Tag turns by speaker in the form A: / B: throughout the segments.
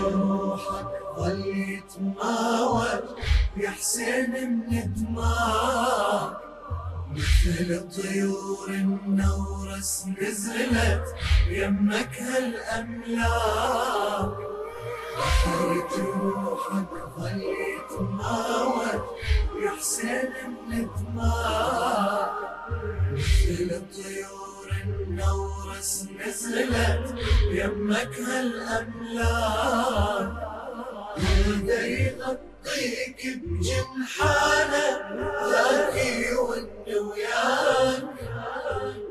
A: جروحك يتماوج يا حسين من دماغك مثل طيور النورس نزلت يمك هالأملاك بحر جروحك يتماوج يا حسين من دماغك مثل طيور النورس نزلت يمك هالأملاك. وده يغطيك بجنحانه ذاك يون وياك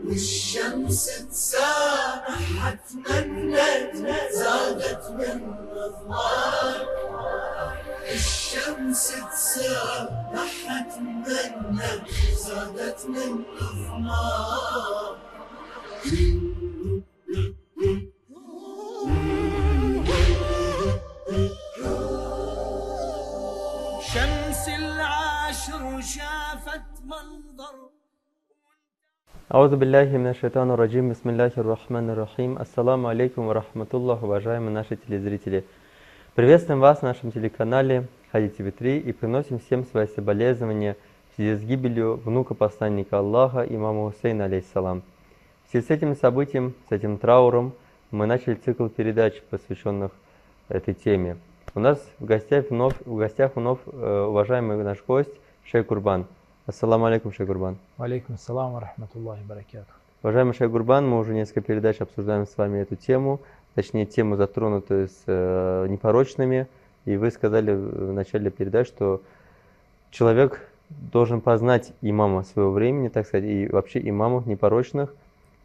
A: والشمس تسامح تمنت زادت من رضاك الشمس تسامح تمنت زادت من رضاك
B: شمس العاشر شافت منظر
C: Аузу билляхи мина шайтану раджим, бисмилляхи рахман рахим. Ассаламу алейкум ва рахматуллах, уважаемые наши телезрители. Приветствуем вас на нашем телеканале Хади ТВ3 и приносим всем свои соболезнования в связи с гибелью внука посланника Аллаха, имама Хусейна, алейхиссалам. В связи с этим событием, с этим трауром, мы начали цикл передач, посвященных этой теме. У нас в гостях вновь, в гостях вновь э, уважаемый наш гость Шейх Курбан. Ассаламу алейкум, Шейх Курбан.
D: Валейкум ассалам ва рахматуллахи баракатух.
C: Уважаемый Шейх Гурбан, мы уже несколько передач обсуждаем с вами эту тему, точнее тему, затронутую с э, непорочными. И вы сказали в начале передач, что человек должен познать имама своего времени, так сказать, и вообще имамов непорочных.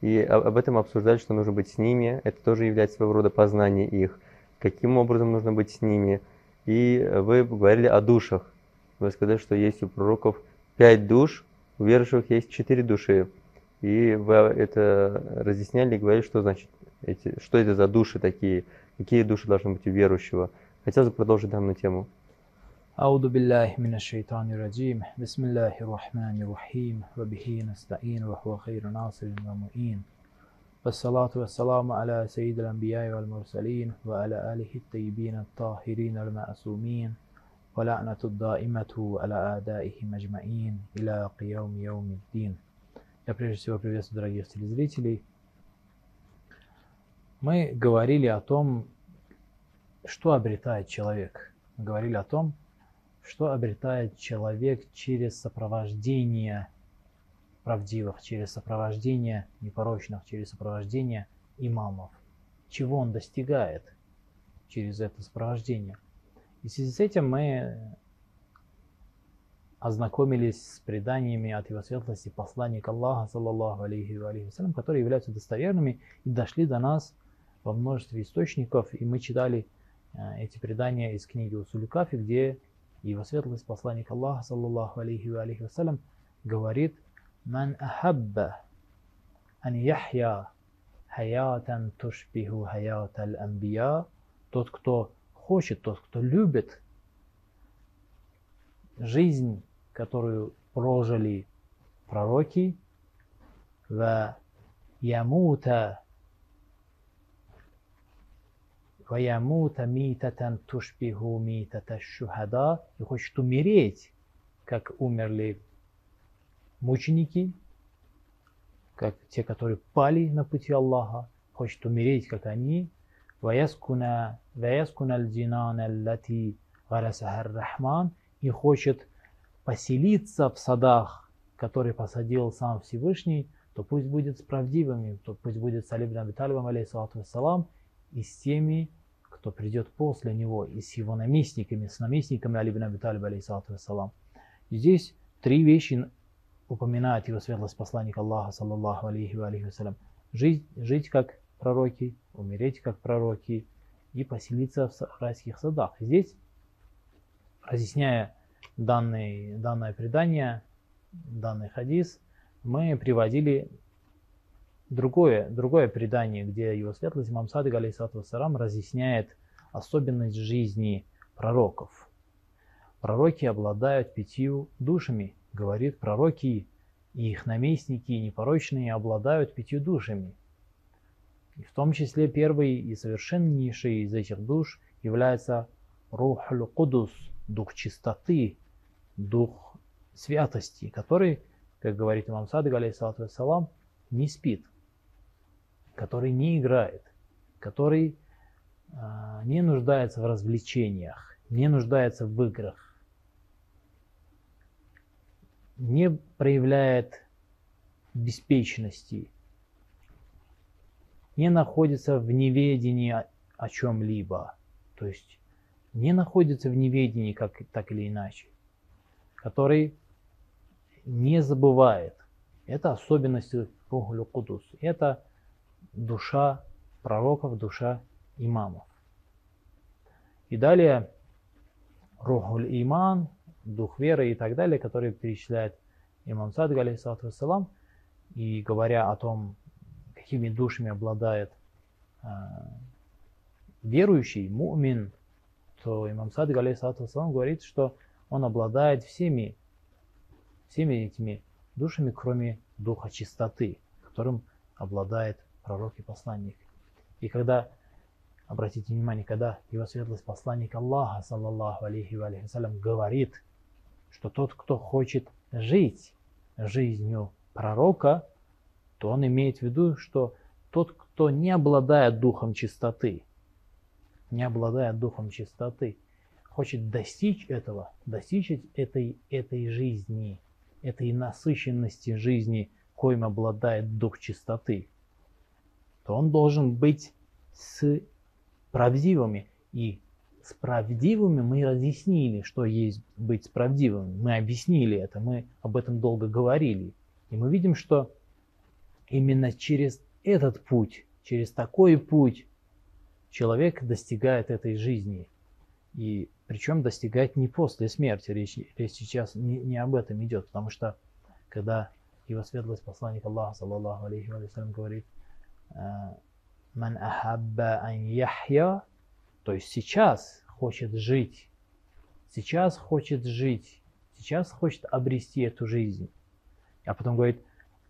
C: И об этом обсуждали, что нужно быть с ними. Это тоже является своего рода познание их. Каким образом нужно быть с ними. И вы говорили о душах. Вы сказали, что есть у пророков пять душ, у верующих есть четыре души. И вы это разъясняли и говорили, что значит эти, что это за души такие, какие души должны быть у верующего. Хотелось бы продолжить данную тему.
D: أعوذ بالله من الشيطان الرجيم بسم الله الرحمن الرحيم وبه نستعين وهو خير ناصر ومعين والصلاة والسلام على سيد الأنبياء والمرسلين وعلى آله الطيبين الطاهرين المعصومين ولعنة الدائمة على أعدائهم أجمعين إلى قيوم يوم الدين Я прежде всего приветствую дорогих телезрителей. Мы говорили о том, что обретает человек. Мы говорили о том, что обретает человек через сопровождение правдивых, через сопровождение непорочных, через сопровождение имамов. Чего он достигает через это сопровождение. И в связи с этим мы ознакомились с преданиями от его светлости посланника Аллаха, саллаллаху алейхи ва алейхи которые являются достоверными и дошли до нас во множестве источников, и мы читали э, эти предания из книги Усулю Кафи, где его светлость посланник Аллаха, саллаллаху алейхи ва алейхи вассалям, говорит «Ман ахабба ан яхья хаятан тушбиху хаят аль-амбия» Тот, кто хочет, тот, кто любит жизнь, которую прожили пророки, в ямута ваямута митатан тушбиху митата шухада, и хочет умереть, как умерли мученики, как те, которые пали на пути Аллаха, хочет умереть, как они, ваяскуна аль-джинана лати рахман, и хочет поселиться в садах, которые посадил сам Всевышний, то пусть будет справедливым, то пусть будет с Алибин Абиталибом, алейхиссалату вассалам, и с теми, кто придет после него, и с его наместниками, с наместниками Али ибн Аби Талиба, алейхиссалату вассалам. И здесь три вещи упоминает его светлость посланник Аллаха, саллаллаху алейхи ва алейхи вассалям. Жить, жить как пророки, умереть как пророки и поселиться в райских садах. Здесь, разъясняя данный, данное предание, данный хадис, мы приводили другое, другое предание, где его светлость имам Садык, алейхиссалату вассалам, разъясняет особенность жизни пророков. Пророки обладают пятью душами, говорит, пророки и их наместники непорочные обладают пятью душами. И в том числе первый и совершеннейший из этих душ является Рухуль Кудус, дух чистоты, дух святости, который, как говорит имам Садык, алейхиссалату вассалам, не спит, который не играет, который а, не нуждается в развлечениях, не нуждается в играх, не проявляет беспечности, не находится в неведении о, о чем-либо, то есть не находится в неведении как, так или иначе, который не забывает. Это особенности Рухулю Кудус. Это душа пророков, душа имамов. И далее Рухуль Иман, дух веры и так далее, который перечисляет имам Садг, алейхиссалату вассалам, и говоря о том, какими душами обладает э, верующий, мумин, то имам Садг, алейхиссалату вассалам, говорит, что он обладает всеми, всеми этими душами, кроме духа чистоты, которым обладает пророк и посланник. И когда, обратите внимание, когда его светлость посланник Аллаха, саллаллаху алейхи ва салям, говорит, что тот, кто хочет жить жизнью пророка, то он имеет в виду, что тот, кто не обладает духом чистоты, не обладает духом чистоты, хочет достичь этого, достичь этой, этой жизни, этой насыщенности жизни, коим обладает дух чистоты, то он должен быть с правдивыми. И с правдивыми мы разъяснили, что есть быть с правдивыми. Мы объяснили это, мы об этом долго говорили. И мы видим, что именно через этот путь, через такой путь человек достигает этой жизни. И причем достигает не после смерти. Речь, речь сейчас не, не об этом идет, потому что когда его светлость посланник Аллаха, саллаллаху алейхи ва говорит, «Ман ахабба ан яхья», то есть сейчас хочет жить, сейчас хочет жить, сейчас хочет обрести эту жизнь. А потом говорит,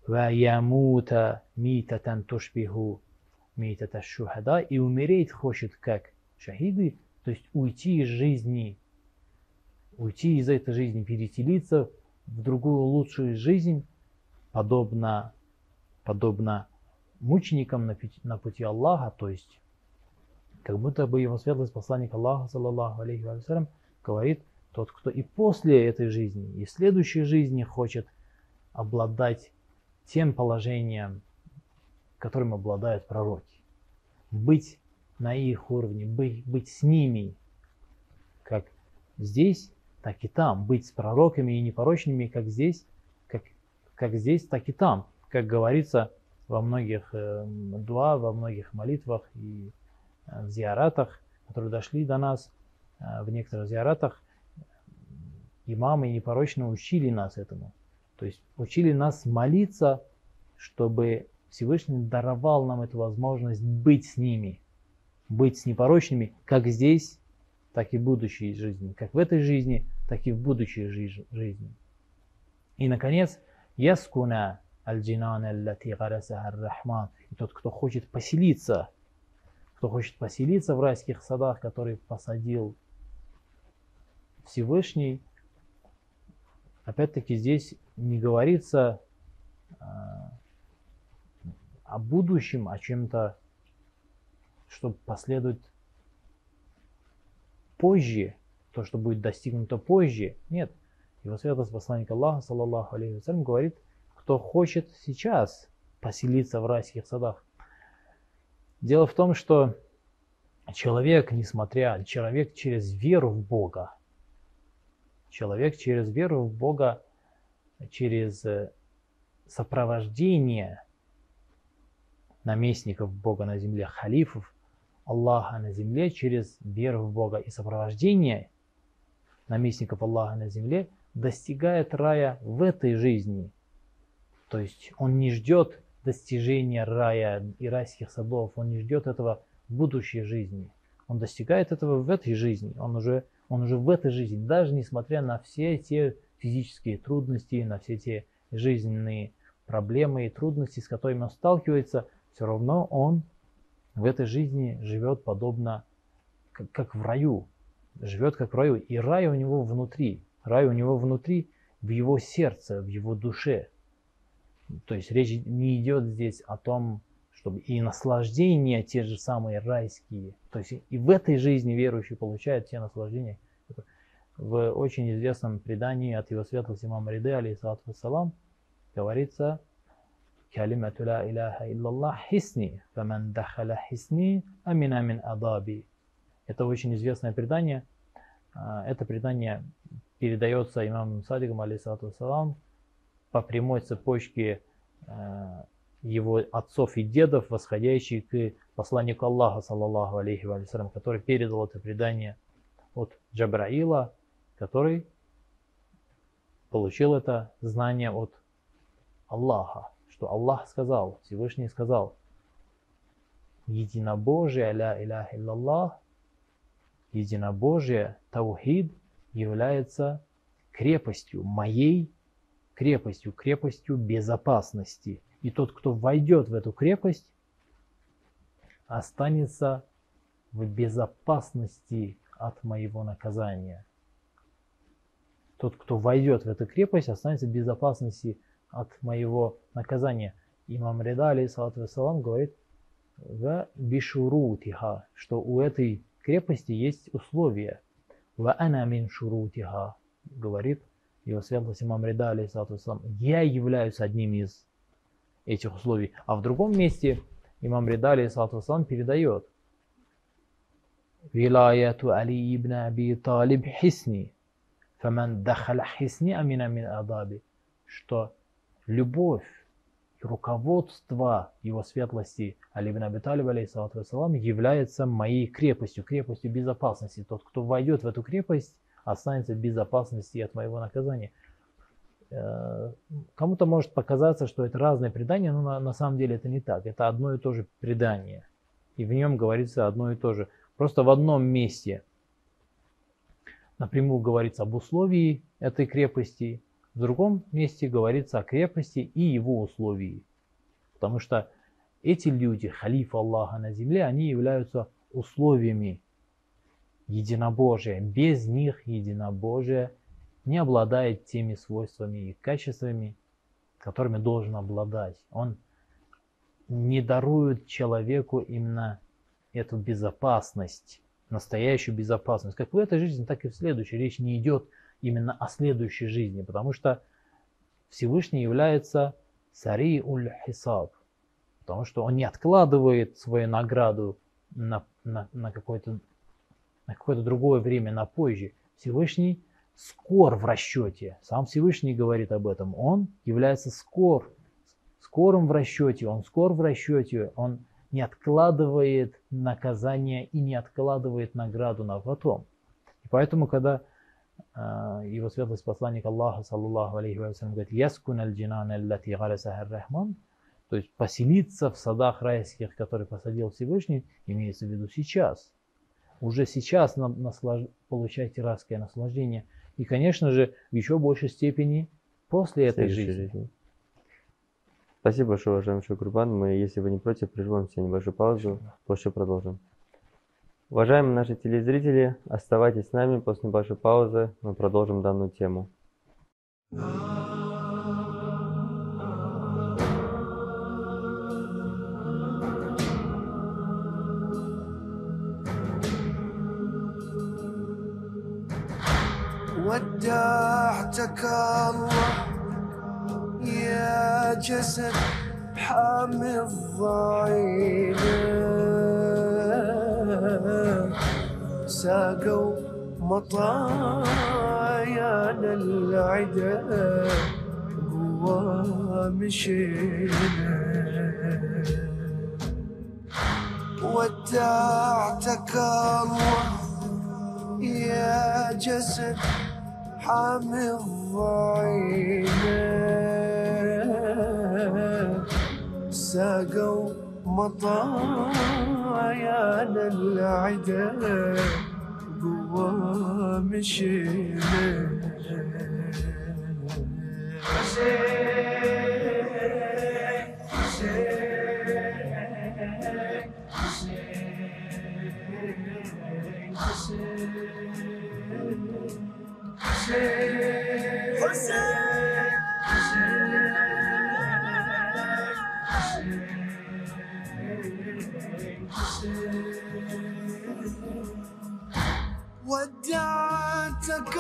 D: «Ва ямута митатан тушбиху митата шухада», и умереть хочет как шахиды, то есть уйти из жизни, уйти из этой жизни, переселиться в другую лучшую жизнь, подобно, подобно мученикам на пути, на пути Аллаха, то есть как будто бы его светлость посланник Аллаха, саллаллаху алейхи вассалям, говорит, тот, кто и после этой жизни, и следующей жизни хочет обладать тем положением, которым обладают пророки. Быть на их уровне, быть, быть с ними, как здесь, так и там, быть с пророками и непорочными, как здесь, как, как здесь, так и там. Как говорится во многих э, дуа, во многих молитвах и э, в зиаратах, которые дошли до нас, э, в некоторых зиаратах, имамы непорочно учили нас этому. То есть учили нас молиться, чтобы Всевышний даровал нам эту возможность быть с ними – быть с непорочными как здесь, так и в будущей жизни. Как в этой жизни, так и в будущей жизни. И, наконец, яскуна аль-джинан аллати рахман И тот, кто хочет поселиться, кто хочет поселиться в райских садах, которые посадил Всевышний, опять-таки здесь не говорится а, о будущем, о чем-то чтобы последовать позже, то, что будет достигнуто позже. Нет. Его святость посланник Аллаха, саллаллаху алейхи говорит, кто хочет сейчас поселиться в райских садах. Дело в том, что человек, несмотря, человек через веру в Бога, человек через веру в Бога, через э, сопровождение наместников Бога на земле, халифов, Аллаха на земле через веру в Бога и сопровождение наместников Аллаха на земле достигает рая в этой жизни. То есть он не ждет достижения рая и райских садов, он не ждет этого в будущей жизни. Он достигает этого в этой жизни, он уже, он уже в этой жизни, даже несмотря на все те физические трудности, на все те жизненные проблемы и трудности, с которыми он сталкивается, все равно он в этой жизни живет подобно как, как в раю, живет как в раю, и рай у него внутри, рай у него внутри, в его сердце, в его душе. То есть речь не идет здесь о том, чтобы и наслаждения те же самые райские. То есть и в этой жизни верующий получает те наслаждения. В очень известном предании от его светлости имама Риды, алейхиссалату вассалам, говорится «Калимату ла иляха иллаллах хисни, фаман дахаля хисни, амина мин адаби». Это очень известное предание. А, Это предание передается имамом Садиком, алейхиссалату вассалам, по прямой цепочке а, его отцов и дедов, восходящий к посланнику Аллаха, саллаллаху алейхи вассалям, который передал это предание от Джабраила, который получил это знание от Аллаха, что Аллах сказал, Всевышний сказал, единобожие, ля иля иллаллах, единобожие, таухид является крепостью, моей крепостью, крепостью безопасности. И тот, кто войдет в эту крепость, останется в безопасности от моего наказания. Тот, кто войдет в эту крепость, останется в безопасности от моего наказания. Имам Реда, алейхиссалату вассалам, говорит, в бишурутиха, что у этой крепости есть условия. В ана мин шурутиха, говорит его светлость имам Реда, алейхиссалату вассалам, я являюсь одним из этих условий. А в другом месте имам Реда, алейхиссалату вассалам, передает, Вилаяту Али ибн Аби Талиб хисни, фаман дахаля хисни амина мин адаби, что любовь и руководство его светлости Али ибн Аби Талиб, вассалам, является моей крепостью, крепостью безопасности. Тот, кто войдет в эту крепость, останется в безопасности от моего наказания. Э, Кому-то может показаться, что это разные предания, но на, на самом деле это не так. Это одно и то же предание. И в нем говорится одно и то же. Просто в одном месте напрямую говорится об условии этой крепости, в другом месте говорится о крепости и его условии. Потому что эти люди, халиф Аллаха на земле, они являются условиями единобожия. Без них единобожие не обладает теми свойствами и качествами, которыми должен обладать. Он не дарует человеку именно эту безопасность, настоящую безопасность. Как в этой жизни, так и в следующей. Речь не идет именно о следующей жизни, потому что Всевышний является цари уль хисаб, потому что он не откладывает свою награду на, на, на какое-то на какое-то другое время, на позже. Всевышний скор в расчете. Сам Всевышний говорит об этом. Он является скор, скорым в расчете, он скор в расчете, он не откладывает наказание и не откладывает награду на потом. И поэтому, когда э, его светлость посланник Аллаха, саллаллаху алейхи вассалям, говорит, «Яскун аль-джинан аллати галасахар рахман», то есть поселиться в садах райских, которые посадил Всевышний, имеется в виду сейчас. Уже сейчас наслаж... получайте райское наслаждение. И, конечно же, в еще большей степени после этой жизни. жизни.
C: Спасибо большое, уважаемый Шукурбан. Мы, если вы не против, прервем себе небольшую паузу, после продолжим. Уважаемые наши телезрители, оставайтесь с нами. После небольшой паузы мы продолжим данную тему.
E: ودعتك الله يا جسد حامي الضعينة ساقوا مطايانا العدا قوى مشينا. ودعتك الله يا جسد حامي الضعيف ساقوا مطايا للعدا قوة مشينا Thank you.
A: حسين حسين حسين ودعتك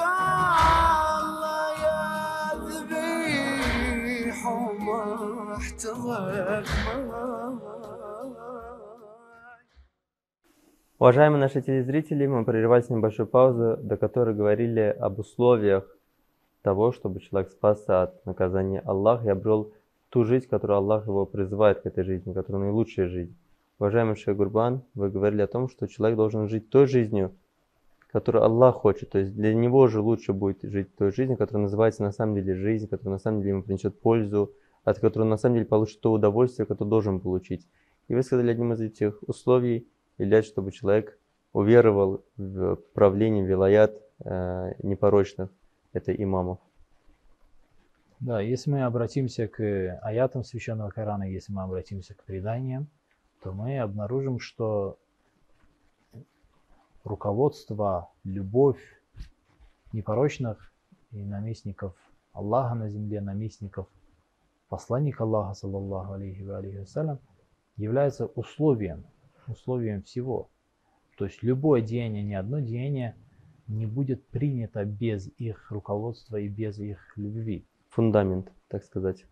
A: الله يا ذبيح وما احتضرت
C: Уважаемые наши телезрители, мы прерывались небольшую паузу, до которой говорили об условиях того, чтобы человек спасся от наказания Аллаха и обрел ту жизнь, которую Аллах его призывает к этой жизни, которая наилучшая жизнь. Уважаемый Шейх Гурбан, вы говорили о том, что человек должен жить той жизнью, которую Аллах хочет. То есть для него же лучше будет жить той жизнью, которая называется на самом деле жизнь, которая на самом деле ему принесет пользу, от которой он на самом деле получит то удовольствие, которое должен получить. И вы сказали, одним из этих условий является, чтобы человек уверовал в правление вилаят э, непорочных, это имамов.
D: Да, если мы обратимся к аятам Священного Корана, если мы обратимся к преданиям, то мы обнаружим, что руководство, любовь непорочных и наместников Аллаха на земле, наместников посланника Аллаха, саллаллаху алейхи ва алейхи вассалям, является условием, условием всего. То есть любое деяние, ни одно деяние не будет принято без их руководства и без их любви.
C: Фундамент, так сказать.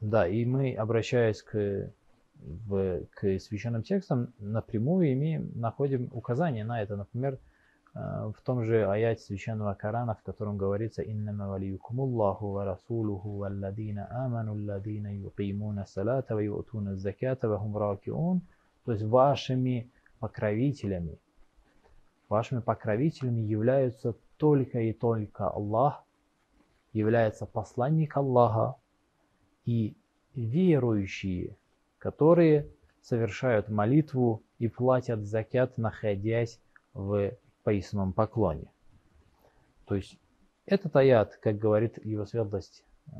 D: Да, и мы, обращаясь к, в, к священным текстам, напрямую имеем, находим указание на это. Например, э, в том же аяте священного Корана, в котором говорится «Иннама валиюкумуллаху ва расулуху валладина аману алладина юqимуна салата ва ю'туна закята ва хум ракиун». То есть вашими покровителями, вашими покровителями являются только и только Аллах, является посланник Аллаха и верующие, которые совершают молитву и платят закят, находясь в поясном поклоне. То есть этот аят, как говорит его светлость, э,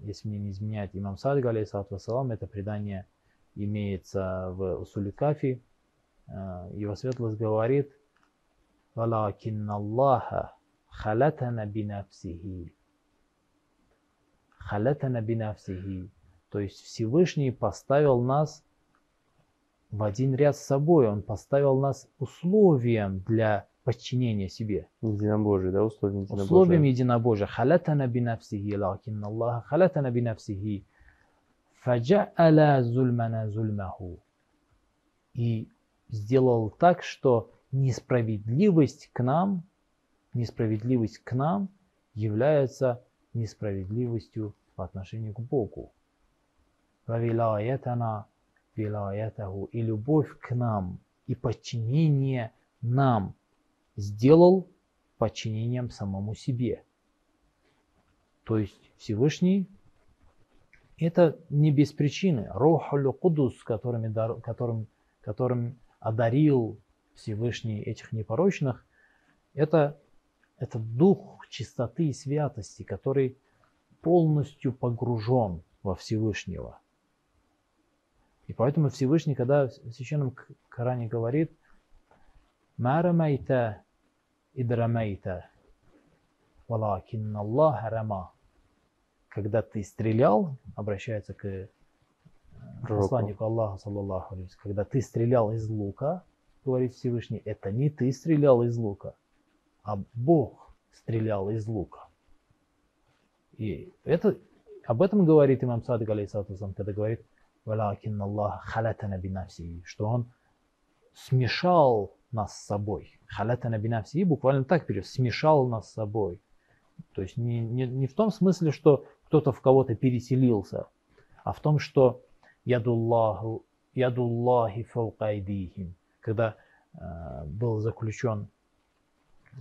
D: если мне не изменяет имам Садг, алейхиссалату вассалам, это предание имеется в Усуле Кафи. Э, его светлость говорит, «Валакин Аллаха халатана бинafсихи». Халатана бинafсихи. То есть Всевышний поставил нас в один ряд с собой. Он поставил нас условием для подчинения себе.
C: Единобожие, да, условием единобожия.
D: Условием единобожия. Халатана бинafсихи, лакин Аллаха халатана бинafсихи. Фаджа'аля зульмана зульмаху. И сделал так, что несправедливость к нам, несправедливость к нам является несправедливостью по отношению к Богу. Вавилаятана вилаятаху. И любовь к нам, и подчинение нам сделал подчинением самому себе. То есть Всевышний это не без причины. Рухалю Кудус, которыми, которым, которым одарил Всевышний этих непорочных, это, это дух чистоты и святости, который полностью погружен во Всевышнего. И поэтому Всевышний, когда в Священном Коране говорит «Марамайта идрамайта, валакин Аллах рама», когда ты стрелял, обращается к э, посланнику Аллаха, саллаллаху алейхи, когда ты стрелял из лука, говорит Всевышний, это не ты стрелял из лука, а Бог стрелял из лука. И это, об этом говорит имам Садик, алейхиссалату когда говорит, «Валакин Аллах халатана бинавсии», что он смешал нас с собой. Халатана бинавсии буквально так перевод, смешал нас с собой. То есть не, не, не в том смысле, что кто-то в кого-то переселился, а в том, что ядуллаху, ядуллахи фаукайдихим, когда э, был заключен э,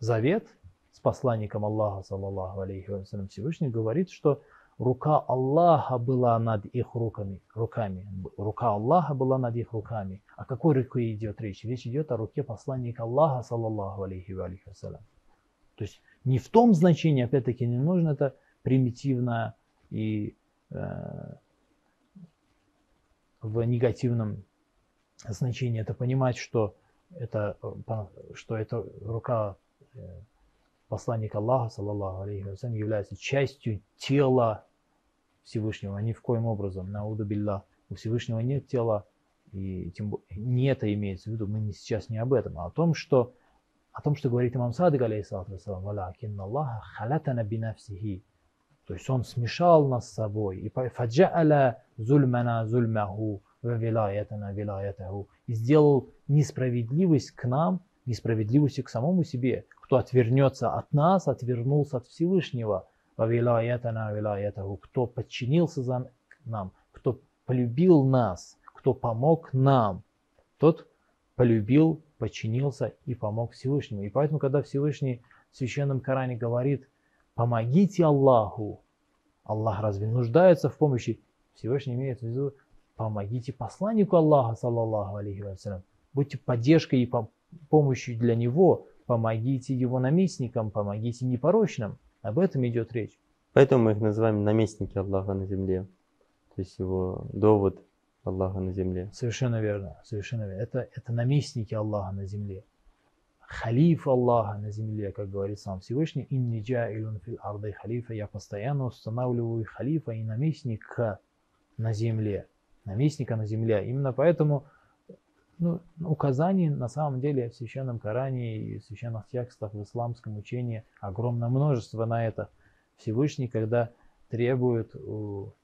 D: завет с посланником Аллаха, саллаллаху алейхи вассалям, Всевышний говорит, что рука Аллаха была над их руками, руками. Рука Аллаха была над их руками. О какой руке идет речь? Речь идет о руке посланника Аллаха, саллаллаху алейхи вассалям. То есть не в том значении, опять-таки, не нужно это примитивно и э, в негативном значении это понимать, что это, э, что это рука э, посланника Аллаха, саллаллаху алейхи вассалям, является частью тела Всевышнего. Ни в коем образом, науду у Всевышнего нет тела, и тем не это имеется в виду, мы не, сейчас не об этом, а о том, что о том, что говорит имам Садык, алейхиссалату вассалам, «Валякинна Аллаха халатана бинafсихи». То есть он смешал нас с собой. И «Фаджа'аля зульмана зульмаху ва вилаятана вилаятаху». И сделал несправедливость к нам, несправедливость к самому себе. Кто отвернется от нас, отвернулся от Всевышнего. «Ва вилаятана вилаятаху». Кто подчинился за нам, кто полюбил нас, кто помог нам, тот полюбил, подчинился и помог Всевышнему. И поэтому, когда Всевышний в Священном Коране говорит, помогите Аллаху, Аллах разве нуждается в помощи? Всевышний имеет в виду, помогите посланнику Аллаха, саллаллаху алейхи вассалям. Будьте поддержкой и пом- помощью для него, помогите его наместникам, помогите непорочным. Об этом идет речь.
C: Поэтому мы их называем наместники Аллаха на земле. То есть его довод Аллаха на земле.
D: Совершенно верно, совершенно верно. Это, это наместники Аллаха на земле. Халиф Аллаха на земле, как говорит сам Всевышний, «Инни джаилун фил арды халифа». Я постоянно устанавливаю халифа и наместника на земле. Наместника на земле. Именно поэтому ну, указаний на самом деле в Священном Коране и в священных текстах в исламском учении огромное множество на это. Всевышний, когда требует у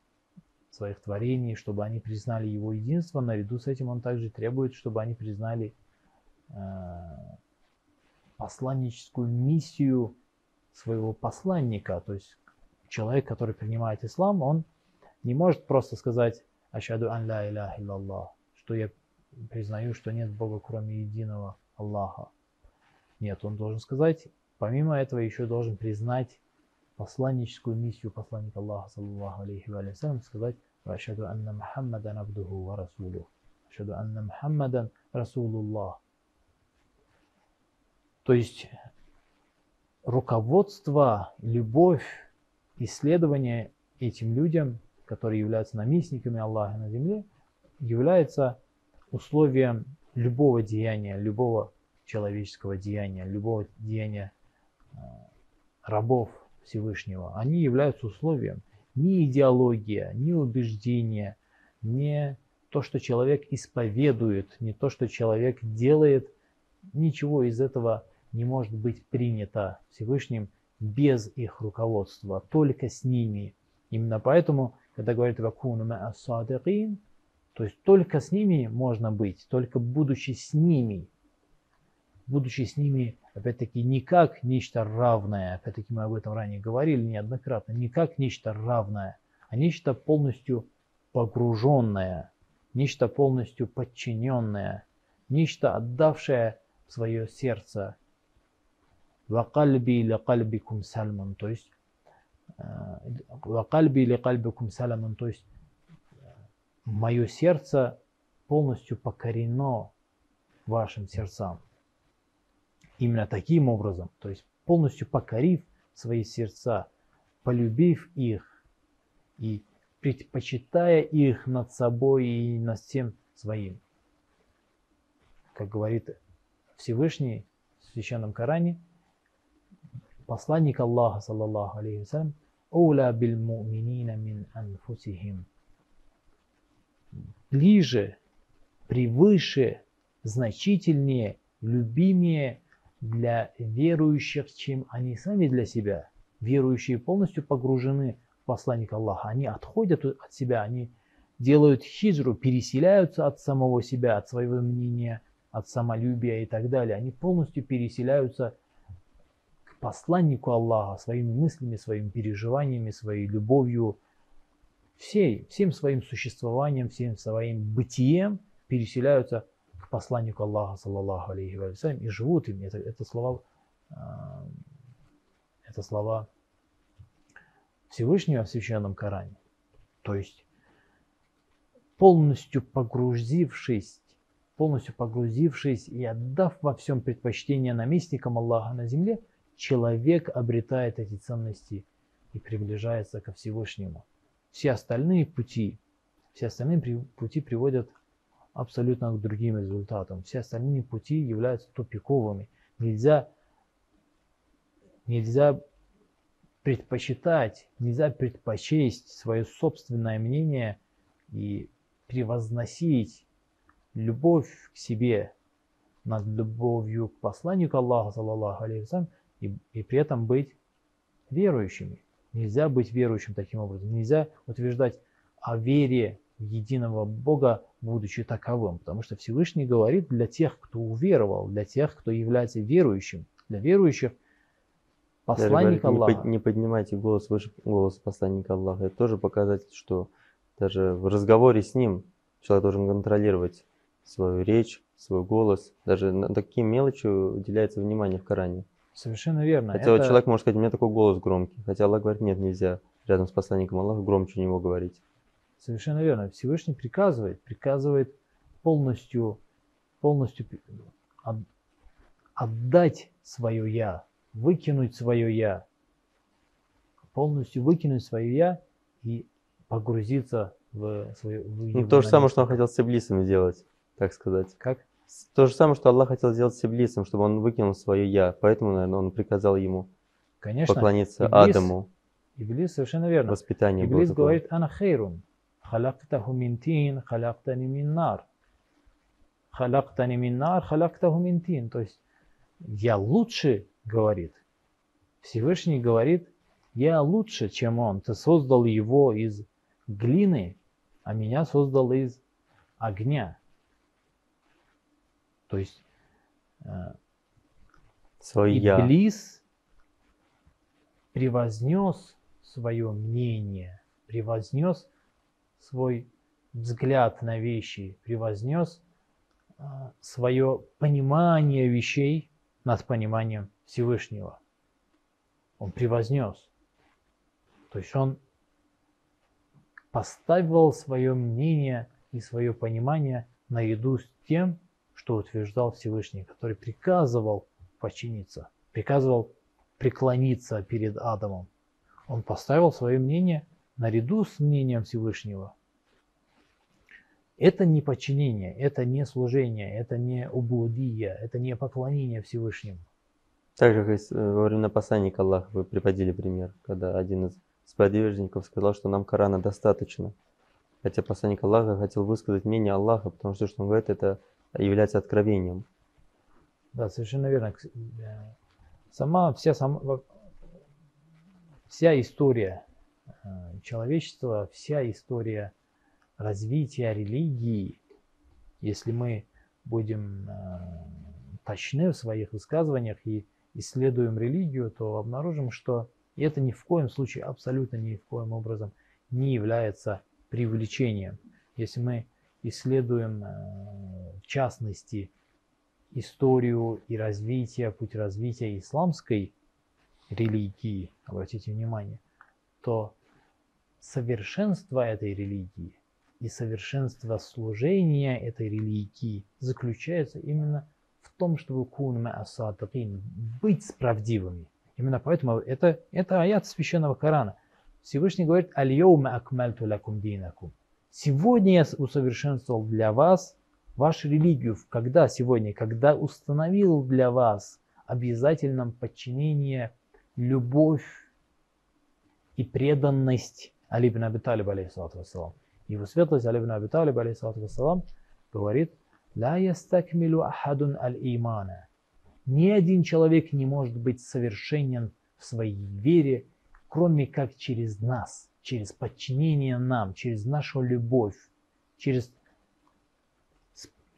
D: своих творений, чтобы они признали его единство, наряду с этим он также требует, чтобы они признали э, посланническую миссию своего посланника. То есть человек, который принимает ислам, он не может просто сказать «Ашаду ан ла иляха иллаллах», что я признаю, что нет Бога, кроме единого Аллаха. Нет, он должен сказать, помимо этого еще должен признать посланническую миссию посланника Аллаха, саллаллаху алейхи ва салям, сказать «Ашаду анна Мухаммадан абдуху ва расулюх». «Ашаду анна Мухаммадан расулуллах». То есть руководство, любовь, исследование этим людям, которые являются наместниками Аллаха на земле, является условием любого деяния, любого человеческого деяния, любого деяния э, рабов Всевышнего. Они являются условием. Ни идеология, ни убеждение, не то, что человек исповедует, не то, что человек делает, ничего из этого не может быть принято Всевышним без их руководства, только с ними. Именно поэтому, когда говорит «Вакуну садикин», то есть только с ними можно быть, только будучи с ними Будучи с ними, опять-таки, не как нечто равное, опять-таки мы об этом ранее говорили неоднократно, не как нечто равное, а нечто полностью погруженное, нечто полностью подчиненное, нечто отдавшее свое сердце وقلبي لقلبكم سلم то есть وقلبي لقلبكم سلم то есть мое сердце полностью покорено вашим сердцам. Именно таким образом, то есть полностью покорив свои сердца, полюбив их и предпочитая их над собой и над всем своим. Как говорит Всевышний в Священном Коране, посланник Аллаха, саллаллаху алейхи вассалям, «Уля биль муминина мин анфусихим» ближе, превыше, значительнее, любимее для верующих, чем они сами для себя. Верующие полностью погружены в посланника Аллаха. Они отходят от себя, они делают хиджру, переселяются от самого себя, от своего мнения, от самолюбия и так далее. Они полностью переселяются к посланнику Аллаха своими мыслями, своими переживаниями, своей любовью, всей, всем своим существованием, всем своим бытием переселяются к посланнику Аллаха, саллаллаху алейхи вассалям, и живут им. Это, это слова, это слова Всевышнего в Священном Коране. То есть полностью погрузившись, полностью погрузившись и отдав во всем предпочтение наместникам Аллаха на земле, человек обретает эти ценности и приближается ко Всевышнему все остальные пути, все остальные пути приводят абсолютно к другим результатам. Все остальные пути являются тупиковыми. Нельзя, нельзя предпочитать, нельзя предпочесть свое собственное мнение и превозносить любовь к себе над любовью к посланнику Аллаха, саллаллаху алейхи и, и при этом быть верующими. Нельзя быть верующим таким образом. Нельзя утверждать о вере единого Бога, будучи таковым. Потому что Всевышний говорит для тех, кто уверовал, для тех, кто является верующим. Для верующих посланник
C: говорит,
D: Аллаха.
C: Не, под- не поднимайте голос выше голоса посланника Аллаха. Это тоже показатель, что даже в разговоре с ним человек должен контролировать свою речь, свой голос. Даже на такие мелочи уделяется внимание в Коране.
D: Совершенно верно.
C: Хотя
D: Это-
C: человек может сказать, у меня такой голос громкий. Хотя Аллах говорит, нет, нельзя рядом с посланником Аллаха громче него говорить.
D: Совершенно верно. Всевышний приказывает, приказывает полностью, полностью отдать свое я, выкинуть свое я, полностью выкинуть свое я и погрузиться в свое. В
C: Ну, то же самое, что он хотел с Иблисом сделать, так сказать.
D: Как?
C: То же самое, что Аллах хотел сделать с Иблисом, чтобы он выкинул свое «я». Поэтому, наверное, он приказал ему
D: Конечно.
C: поклониться
D: Иблис-
C: Адаму.
D: Иблис совершенно верно.
C: Воспитание
D: Иблис говорит, ана Халактаху мин тин, халактани мин нар. Халактани мин нар, халактаху мин тин. То есть я лучше, говорит. Всевышний говорит, я лучше, чем он. Ты создал его из глины, а меня создал из огня. То есть э,
C: Свое «я».
D: Иблис превознес свое мнение, превознес свой взгляд на вещи, превознес свое понимание вещей над пониманием Всевышнего. Он превознес. То есть он поставил свое мнение и свое понимание наряду с тем, что утверждал Всевышний, который приказывал подчиниться, приказывал преклониться перед Адамом. Он поставил свое мнение наряду с мнением Всевышнего. Это не подчинение, это не служение, это не убудия, это не поклонение Всевышнему.
C: Так же, как э, во времена посланника Аллаха вы приводили пример, когда один из сподвижников сказал, что нам Корана достаточно. Хотя посланник Аллаха хотел высказать мнение Аллаха, потому что, что он говорит, это является откровением.
D: Да, совершенно верно. Э, Сама вся, сама, вся история человечества, вся история развития религии, если мы будем э, точны в своих высказываниях и исследуем религию, то обнаружим, что это ни в коем случае, абсолютно ни в коем образом не является привлечением. Если мы исследуем, э, в частности, историю и развитие, путь развития исламской религии, обратите внимание, то совершенство этой религии и совершенство служения этой религии заключается именно в том, чтобы кун ма'асадыкин, быть правдивыми. Именно поэтому это, это аят священного Корана. Всевышний говорит «Аль-йоума акмальту лакум динакум». Сегодня я усовершенствовал для вас вашу религию. Когда сегодня? Когда установил для вас обязательном подчинение, любовь и преданность Али ибн Аби Талиб, алейхиссалату вассалам. Его светлость Али ибн Аби Талиб, алейхиссалату вассалам, говорит «Ла ястакмилу ахадун аль-имана». Ни один человек не может быть совершенен в своей вере, кроме как через нас, через подчинение нам, через нашу любовь, через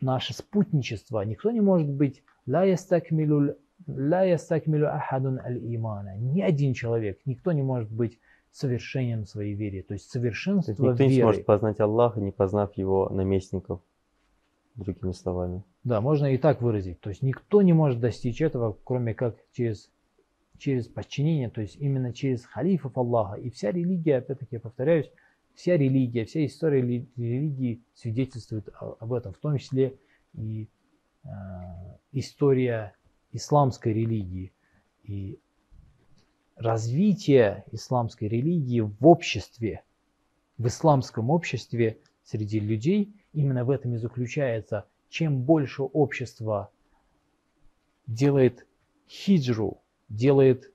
D: наше спутничество. Никто не может быть «Ла ястакмилу ла ястакмилу ахадун аль-имана». Ни один человек, никто не может быть совершенен в своей вере. То есть
C: То
D: совершенство
C: есть никто не
D: веры.
C: сможет познать Аллаха, не познав его наместников, другими словами.
D: Да, можно и так выразить. То есть никто не может достичь этого, кроме как через, через подчинение, то есть именно через халифов Аллаха. И вся религия, опять-таки я повторяюсь, вся религия, вся история рели- религии свидетельствует об этом, в том числе и э, история исламской религии. И развитие исламской религии в обществе, в исламском обществе среди людей именно в этом и заключается. Чем больше общество делает хиджру, делает,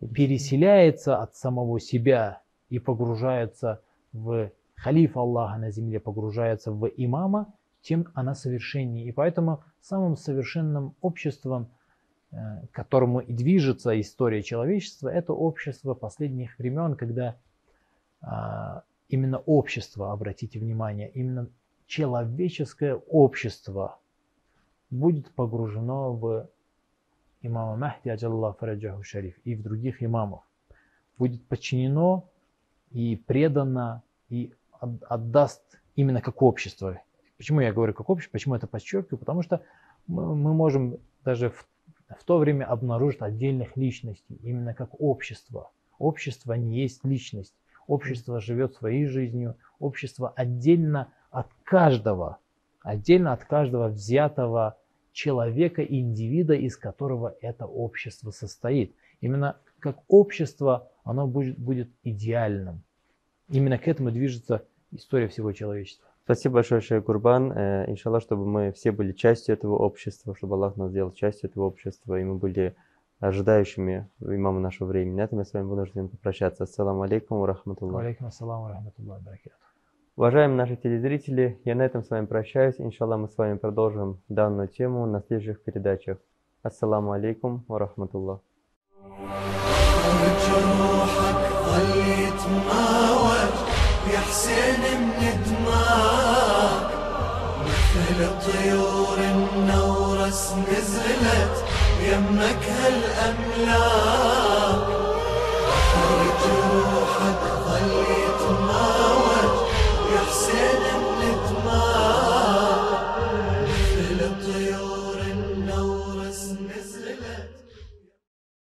D: переселяется от самого себя и погружается в халифа Аллаха на земле, погружается в имама, тем она совершеннее. И поэтому самым совершенным обществом, к которому и движется история человечества, это общество последних времен, когда а, именно общество, обратите внимание, именно человеческое общество будет погружено в имама Махди, аджаллах фараджаху шариф, и в других имамов. Будет подчинено и предано, и отдаст именно как общество. Почему я говорю как общество, почему это подчеркиваю? Потому что мы можем даже в, в то время обнаружить отдельных личностей, именно как общество. Общество не есть личность. Общество живет своей жизнью. Общество отдельно от каждого, отдельно от каждого взятого человека индивида, из которого это общество состоит. Именно как общество оно будет, будет идеальным. Именно к этому движется история всего человечества.
C: Спасибо большое, Шейх Курбан. Э, иншаллах, чтобы мы все были частью этого общества, чтобы Аллах нас сделал частью этого общества, и мы были ожидающими имама нашего времени. На этом я с вами вынужден попрощаться. Ассаламу алейкум рахматуллах.
D: Алейкум ассаламу рахматуллах
C: Уважаемые наши телезрители, я на этом с вами прощаюсь. Иншаллах, мы с вами продолжим данную тему на следующих передачах. Ассаламу алейкум рахматуллах.
A: يا لطيور النورس نزلت يمك هالأملاك. روحك تظل